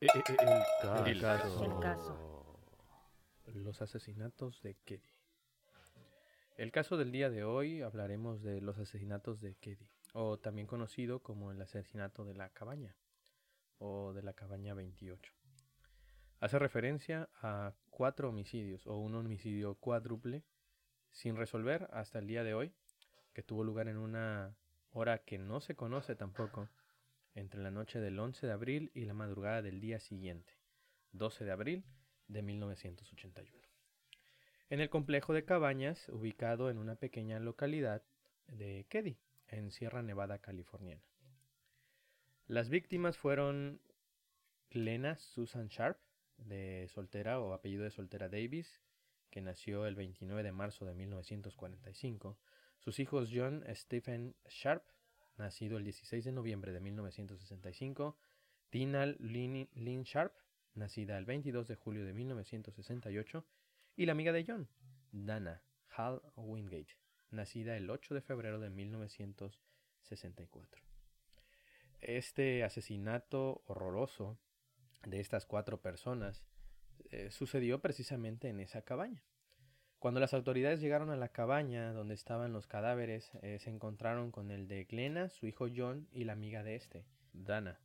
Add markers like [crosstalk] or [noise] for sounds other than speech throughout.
Eh, eh, eh, el, caso. El caso. Los asesinatos de Keddy. El caso del día de hoy hablaremos de los asesinatos de Keddy, o también conocido como el asesinato de la cabaña, o de la cabaña 28. Hace referencia a cuatro homicidios, o un homicidio cuádruple, sin resolver hasta el día de hoy, que tuvo lugar en una hora que no se conoce tampoco, entre la noche del 11 de abril y la madrugada del día siguiente, 12 de abril de 1981. En el complejo de cabañas, ubicado en una pequeña localidad de Keddy, en Sierra Nevada, californiana. Las víctimas fueron Glenna Susan Sharp, de soltera o apellido de soltera Davis, que nació el 29 de marzo de 1945, sus hijos John Stephen Sharp, nacido el 16 de noviembre de 1965, Tina Lynn, Lynn Sharp, nacida el 22 de julio de 1968, y la amiga de John, Dana Hal Wingate, nacida el 8 de febrero de 1964. Este asesinato horroroso de estas cuatro personas eh, sucedió precisamente en esa cabaña. Cuando las autoridades llegaron a la cabaña donde estaban los cadáveres, eh, se encontraron con el de Glenna, su hijo John y la amiga de este, Dana.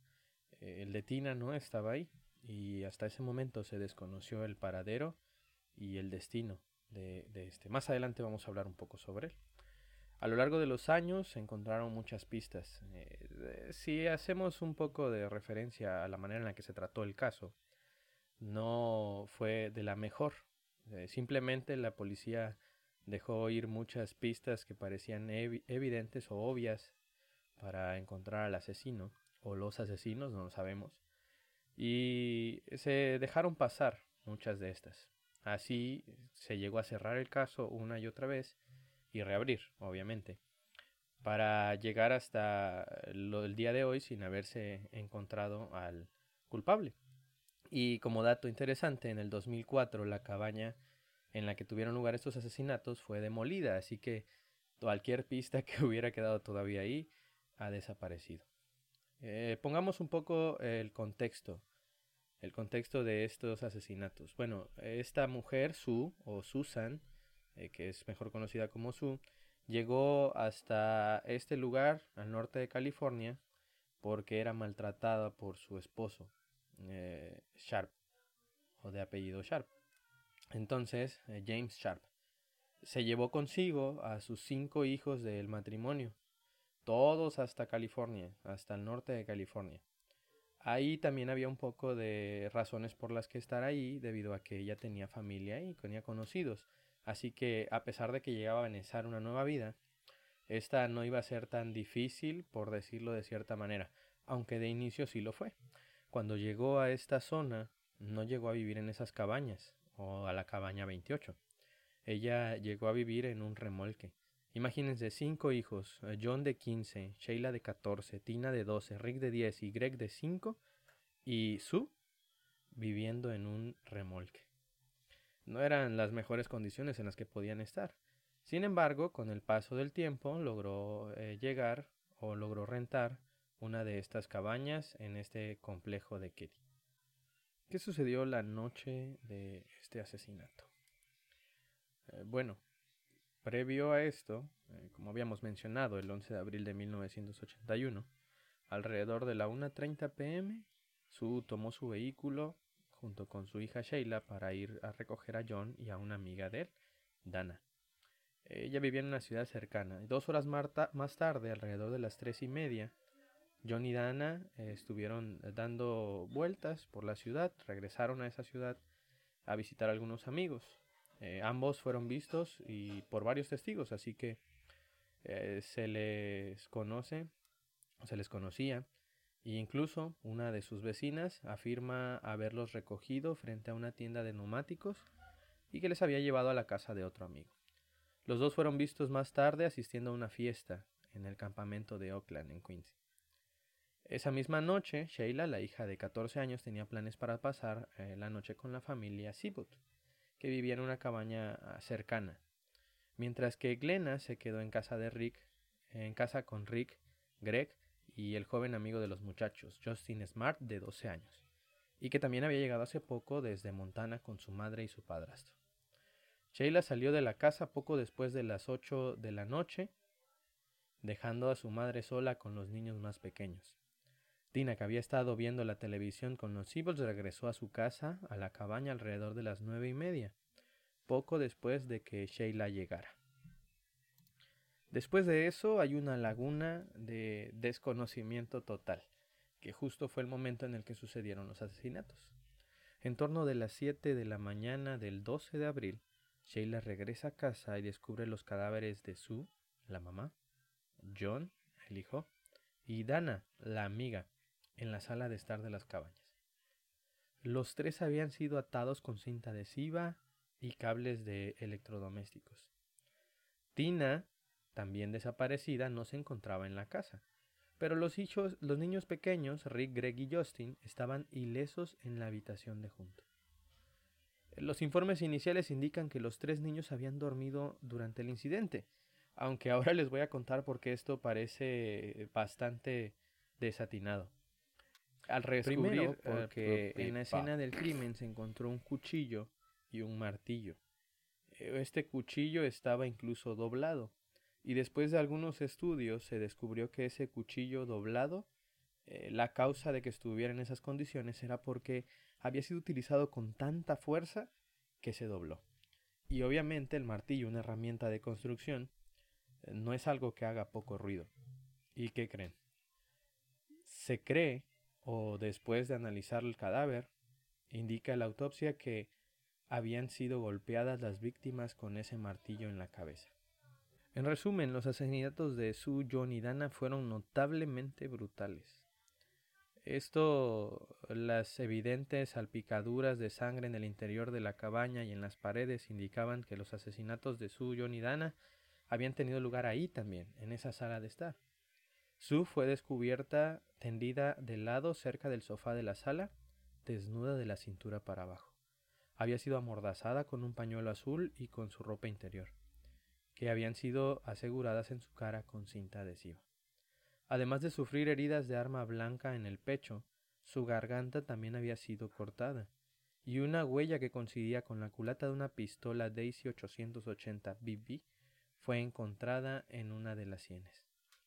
Eh, el de Tina no estaba ahí y hasta ese momento se desconoció el paradero y el destino de, de este. Más adelante vamos a hablar un poco sobre él. A lo largo de los años se encontraron muchas pistas. Eh, si hacemos un poco de referencia a la manera en la que se trató el caso, no fue de la mejor. Eh, simplemente la policía dejó ir muchas pistas que parecían evi evidentes o obvias para encontrar al asesino o los asesinos, no lo sabemos. Y se dejaron pasar muchas de estas. Así se llegó a cerrar el caso una y otra vez y reabrir, obviamente, para llegar hasta lo del día de hoy sin haberse encontrado al culpable. Y como dato interesante, en el 2004 la cabaña en la que tuvieron lugar estos asesinatos fue demolida, así que cualquier pista [laughs] que hubiera quedado todavía ahí ha desaparecido. Eh, pongamos un poco el contexto, el contexto de estos asesinatos. Bueno, esta mujer, Sue o Susan, eh, que es mejor conocida como Sue, llegó hasta este lugar al norte de California porque era maltratada por su esposo, eh, Sharp, o de apellido Sharp. Entonces, eh, James Sharp se llevó consigo a sus cinco hijos del matrimonio, todos hasta California, hasta el norte de California. Ahí también había un poco de razones por las que estar ahí, debido a que ella tenía familia y tenía conocidos. Así que, a pesar de que llegaba a iniciar una nueva vida, esta no iba a ser tan difícil, por decirlo de cierta manera, aunque de inicio sí lo fue. Cuando llegó a esta zona, no llegó a vivir en esas cabañas, o a la cabaña 28. Ella llegó a vivir en un remolque. Imagínense cinco hijos, John de 15, Sheila de 14, Tina de 12, Rick de 10 y Greg de 5, y Sue viviendo en un remolque. No eran las mejores condiciones en las que podían estar. Sin embargo, con el paso del tiempo logró eh, llegar o logró rentar una de estas cabañas en este complejo de Keddy. ¿Qué sucedió la noche de este asesinato? Eh, bueno, previo a esto, eh, como habíamos mencionado, el 11 de abril de 1981, alrededor de la 1.30 pm, Sue tomó su vehículo junto con su hija Sheila para ir a recoger a John y a una amiga de él, Dana. Ella vivía en una ciudad cercana. Dos horas más tarde, alrededor de las tres y media, John y Dana eh, estuvieron dando vueltas por la ciudad, regresaron a esa ciudad a visitar a algunos amigos. Eh, ambos fueron vistos y por varios testigos, así que eh, se les conoce, se les conocía, e incluso una de sus vecinas afirma haberlos recogido frente a una tienda de neumáticos y que les había llevado a la casa de otro amigo. Los dos fueron vistos más tarde asistiendo a una fiesta en el campamento de Oakland, en Queens. Esa misma noche, Sheila, la hija de 14 años, tenía planes para pasar eh, la noche con la familia Seaboot, que vivía en una cabaña uh, cercana, mientras que Glenna se quedó en casa de Rick, en casa con Rick, Greg y el joven amigo de los muchachos, Justin Smart, de 12 años. y que también había llegado hace poco desde Montana con su madre y su padrastro. Sheila salió de la casa poco después de las 8 de la noche, dejando a su madre sola con los niños más pequeños. Tina, que había estado viendo la televisión con los Siebold, regresó a su casa, a la cabaña, alrededor de las nueve y media, poco después de que Sheila llegara. Después de eso hay una laguna de desconocimiento total, que justo fue el momento en el que sucedieron los asesinatos. En torno de las 7 de la mañana del 12 de abril, Sheila regresa a casa y descubre los cadáveres de Sue, la mamá, John, el hijo, y Dana, la amiga, en la sala de estar de las cabañas. Los tres habían sido atados con cinta adhesiva y cables de electrodomésticos. Tina, también desaparecida, no se encontraba en la casa, pero los, hijos, los niños pequeños, Rick, Greg y Justin, estaban ilesos en la habitación de junto. Los informes iniciales indican que los tres niños habían dormido durante el incidente, aunque ahora les voy a contar por qué esto parece bastante desatinado. Al descubrir eh, porque en la escena del crimen se encontró un cuchillo y un martillo. Eh, este cuchillo estaba incluso doblado, y después de algunos estudios se descubrió que ese cuchillo doblado, eh, la causa de que estuviera en esas condiciones era porque había sido utilizado con tanta fuerza que se dobló. Y obviamente el martillo, una herramienta de construcción, eh, no es algo que haga poco ruido. ¿Y qué creen? Se cree, o después de analizar el cadáver, indica la autopsia que habían sido golpeadas las víctimas con ese martillo en la cabeza. En resumen, los asesinatos de Sue, John y Dana fueron notablemente brutales. Esto, las evidentes salpicaduras de sangre en el interior de la cabaña y en las paredes indicaban que los asesinatos de Sue, John y Dana habían tenido lugar ahí también, en esa sala de estar. Sue fue descubierta tendida de lado cerca del sofá de la sala, desnuda de la cintura para abajo. Había sido amordazada con un pañuelo azul y con su ropa interior, que habían sido aseguradas en su cara con cinta adhesiva. Además de sufrir heridas de arma blanca en el pecho, su garganta también había sido cortada, y una huella que coincidía con la culata de una pistola Daisy 880 BB fue encontrada en una de las sienes.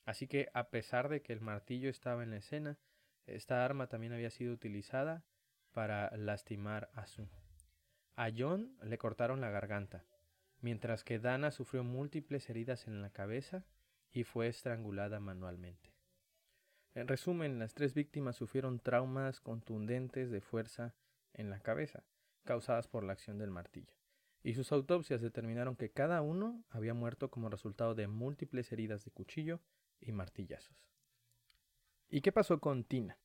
Así que, a pesar de que el martillo estaba en la escena, esta arma también había sido utilizada para lastimar a Sue. A John le cortaron la garganta, mientras que Dana sufrió múltiples heridas en la cabeza y fue estrangulada manualmente. En resumen, las tres víctimas sufrieron traumas contundentes de fuerza en la cabeza, causadas por la acción del martillo, y sus autopsias determinaron que cada uno había muerto como resultado de múltiples heridas de cuchillo y martillazos. ¿Y qué pasó con Tina?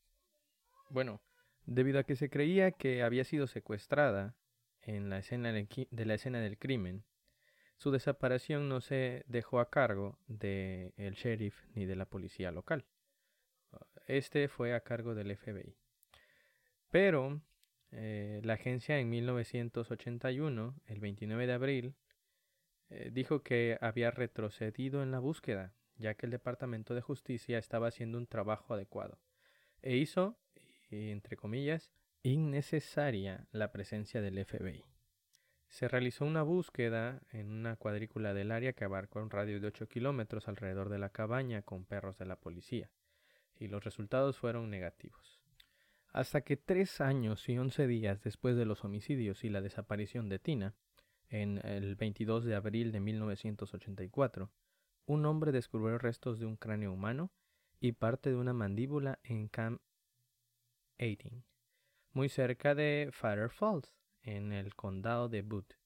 Bueno, debido a que se creía que había sido secuestrada en la escena de la escena del crimen, su desaparición no se dejó a cargo del el sheriff ni de la policía local. Este fue a cargo del FBI. Pero eh, la agencia en 1981, el 29 de abril, eh, dijo que había retrocedido en la búsqueda, ya que el Departamento de Justicia estaba haciendo un trabajo adecuado, e hizo, entre comillas, innecesaria la presencia del FBI. Se realizó una búsqueda en una cuadrícula del área que abarcó un radio de 8 kilómetros alrededor de la cabaña con perros de la policía, y los resultados fueron negativos. Hasta que tres años y once días después de los homicidios y la desaparición de Tina, en el 22 de abril de 1984, un hombre descubrió restos de un cráneo humano y parte de una mandíbula en Camp 18, muy cerca de Fire Falls, en el condado de Butte.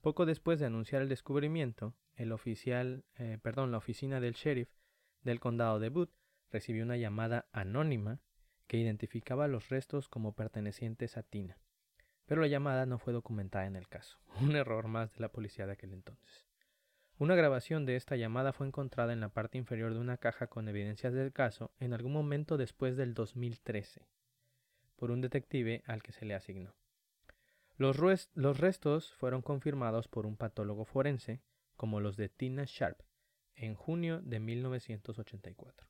Poco después de anunciar el descubrimiento, el oficial, eh, perdón, la oficina del sheriff del condado de Butte recibió una llamada anónima que identificaba los restos como pertenecientes a Tina. Pero la llamada no fue documentada en el caso, [laughs] un error más de la policía de aquel entonces. Una grabación de esta llamada fue encontrada en la parte inferior de una caja con evidencias del caso en algún momento después del 2013, por un detective al que se le asignó. Los, restos fueron confirmados por un patólogo forense, como los de Tina Sharp, en junio de 1984.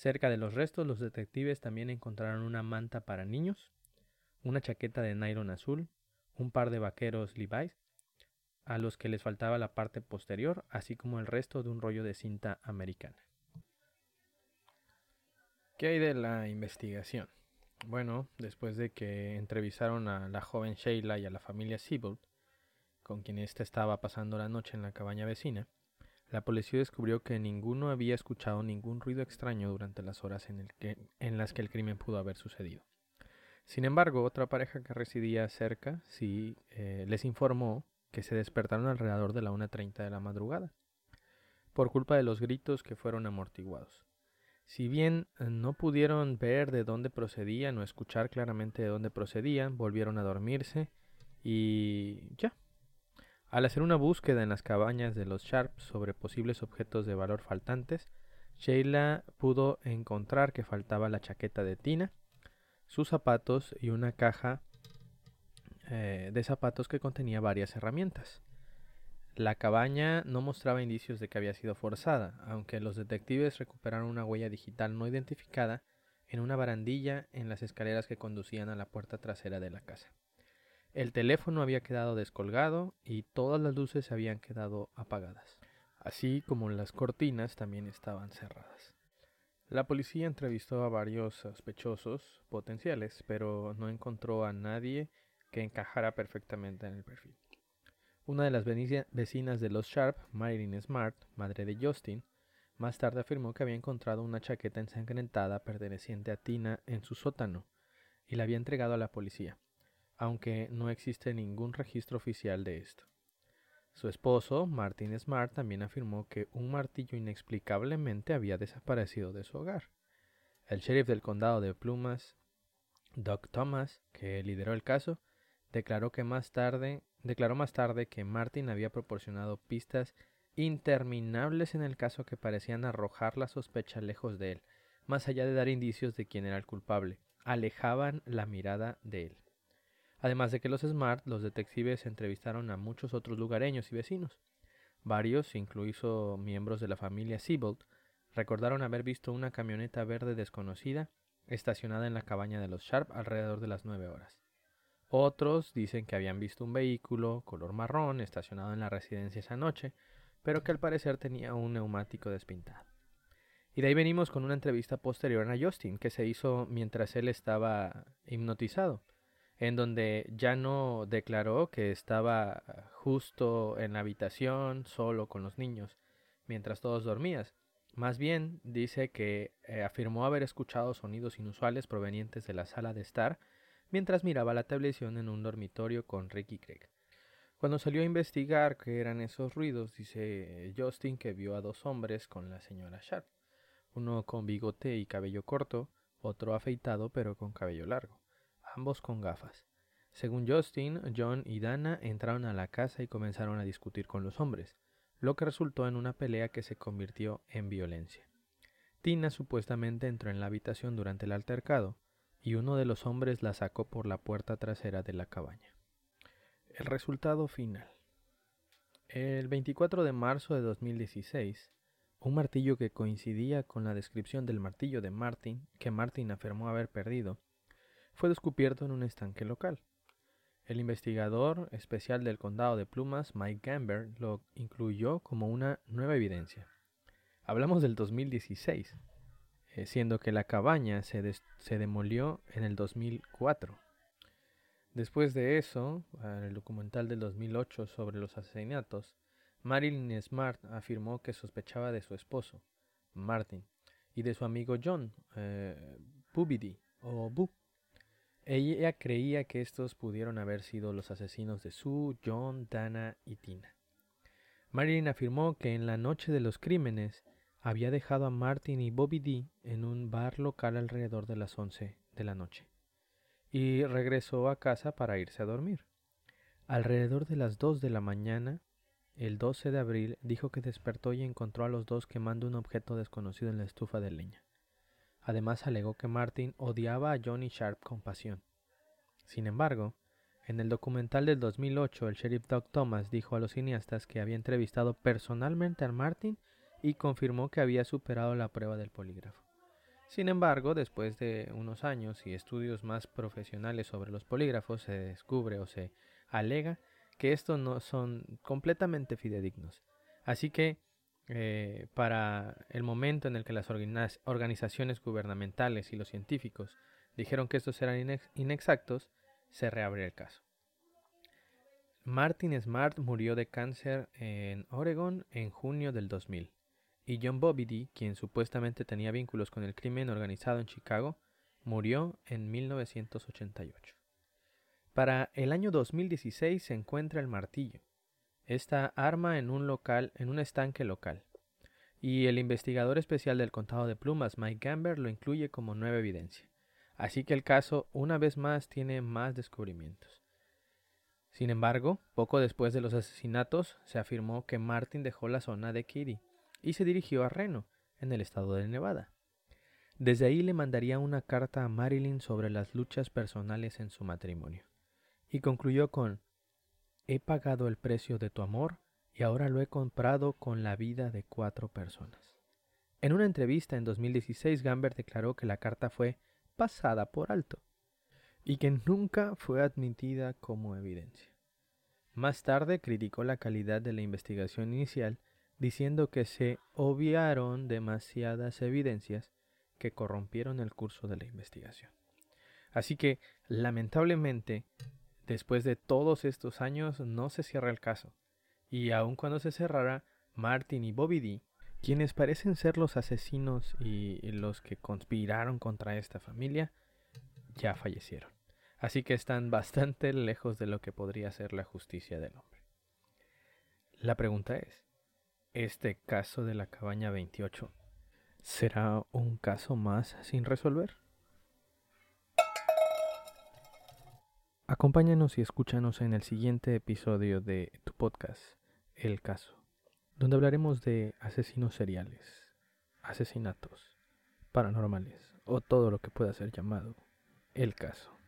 Cerca de los restos, los detectives también encontraron una manta para niños, una chaqueta de nylon azul, un par de vaqueros Levi's, a los que les faltaba la parte posterior, así como el resto de un rollo de cinta americana. ¿Qué hay de la investigación? Bueno, después de que entrevistaron a la joven Sheila y a la familia Siebold, con quien ésta estaba pasando la noche en la cabaña vecina, la policía descubrió que ninguno había escuchado ningún ruido extraño durante las horas en, las que el crimen pudo haber sucedido. Sin embargo, otra pareja que residía cerca sí eh, les informó que se despertaron alrededor de la 1.30 de la madrugada, por culpa de los gritos que fueron amortiguados. Si bien eh, no pudieron ver de dónde procedían o escuchar claramente de dónde procedían, volvieron a dormirse y ya, al hacer una búsqueda en las cabañas de los Sharp sobre posibles objetos de valor faltantes, Sheila pudo encontrar que faltaba la chaqueta de Tina, sus zapatos y una caja eh, de zapatos que contenía varias herramientas. La cabaña no mostraba indicios de que había sido forzada, aunque los detectives recuperaron una huella digital no identificada en una barandilla en las escaleras que conducían a la puerta trasera de la casa. El teléfono había quedado descolgado y todas las luces habían quedado apagadas, así como las cortinas también estaban cerradas. La policía entrevistó a varios sospechosos potenciales, pero no encontró a nadie que encajara perfectamente en el perfil. Una de las vecinas de los Sharp, Marilyn Smart, madre de Justin, más tarde afirmó que había encontrado una chaqueta ensangrentada perteneciente a Tina en su sótano y la había entregado a la policía aunque no existe ningún registro oficial de esto. Su esposo, Martin Smart, también afirmó que un martillo inexplicablemente había desaparecido de su hogar. El sheriff del condado de Plumas, Doug Thomas, que lideró el caso, declaró que más tarde, declaró más tarde que Martin había proporcionado pistas interminables en el caso que parecían arrojar la sospecha lejos de él, más allá de dar indicios de quién era el culpable, alejaban la mirada de él. Además de que los Smart, los detectives entrevistaron a muchos otros lugareños y vecinos. Varios, incluidos miembros de la familia Siebold, recordaron haber visto una camioneta verde desconocida estacionada en la cabaña de los Sharp alrededor de las nueve horas. Otros dicen que habían visto un vehículo color marrón estacionado en la residencia esa noche, pero que al parecer tenía un neumático despintado. Y de ahí venimos con una entrevista posterior a Justin, que se hizo mientras él estaba hipnotizado en donde ya no declaró que estaba justo en la habitación solo con los niños mientras todos dormían. Más bien dice que eh, afirmó haber escuchado sonidos inusuales provenientes de la sala de estar mientras miraba la televisión en un dormitorio con Ricky Craig. Cuando salió a investigar qué eran esos ruidos, dice Justin que vio a dos hombres con la señora Sharp, uno con bigote y cabello corto, otro afeitado pero con cabello largo ambos con gafas. Según Justin, John y Dana entraron a la casa y comenzaron a discutir con los hombres, lo que resultó en una pelea que se convirtió en violencia. Tina supuestamente entró en la habitación durante el altercado y uno de los hombres la sacó por la puerta trasera de la cabaña. El resultado final. El 24 de marzo de 2016, un martillo que coincidía con la descripción del martillo de Martin, que Martin afirmó haber perdido, fue descubierto en un estanque local. El investigador especial del condado de Plumas, Mike Gamber, lo incluyó como una nueva evidencia. Hablamos del 2016, eh, siendo que la cabaña se, se demolió en el 2004. Después de eso, en el documental del 2008 sobre los asesinatos, Marilyn Smart afirmó que sospechaba de su esposo, Martin, y de su amigo John, eh, o ella creía que estos pudieron haber sido los asesinos de Sue, John, Dana y Tina. Marilyn afirmó que en la noche de los crímenes había dejado a Martin y Bobby D en un bar local alrededor de las once de la noche y regresó a casa para irse a dormir. Alrededor de las dos de la mañana, el 12 de abril, dijo que despertó y encontró a los dos quemando un objeto desconocido en la estufa de leña. Además alegó que Martin odiaba a Johnny Sharp con pasión. Sin embargo, en el documental del 2008, el sheriff Doug Thomas dijo a los cineastas que había entrevistado personalmente a Martin y confirmó que había superado la prueba del polígrafo. Sin embargo, después de unos años y estudios más profesionales sobre los polígrafos, se descubre o se alega que estos no son completamente fidedignos. Así que eh, para el momento en el que las organizaciones gubernamentales y los científicos dijeron que estos eran inexactos, se reabrió el caso. Martin Smart murió de cáncer en Oregon en junio del 2000 y John Bobbidy, quien supuestamente tenía vínculos con el crimen organizado en Chicago, murió en 1988. Para el año 2016 se encuentra el martillo, esta arma en un local, en un estanque local. Y el investigador especial del Contado de Plumas, Mike Gamber, lo incluye como nueva evidencia. Así que el caso, una vez más, tiene más descubrimientos. Sin embargo, poco después de los asesinatos, se afirmó que Martin dejó la zona de Kitty y se dirigió a Reno, en el estado de Nevada. Desde ahí le mandaría una carta a Marilyn sobre las luchas personales en su matrimonio. Y concluyó con He pagado el precio de tu amor y ahora lo he comprado con la vida de cuatro personas. En una entrevista en 2016, Gamber declaró que la carta fue pasada por alto y que nunca fue admitida como evidencia. Más tarde criticó la calidad de la investigación inicial, diciendo que se obviaron demasiadas evidencias que corrompieron el curso de la investigación. Así que, lamentablemente, Después de todos estos años no se cierra el caso, y aun cuando se cerrara, Martin y Bobby D, quienes parecen ser los asesinos y los que conspiraron contra esta familia, ya fallecieron. Así que están bastante lejos de lo que podría ser la justicia del hombre. La pregunta es, ¿este caso de la cabaña 28 será un caso más sin resolver? Acompáñanos y escúchanos en el siguiente episodio de tu podcast, El Caso, donde hablaremos de asesinos seriales, asesinatos, paranormales o todo lo que pueda ser llamado el caso.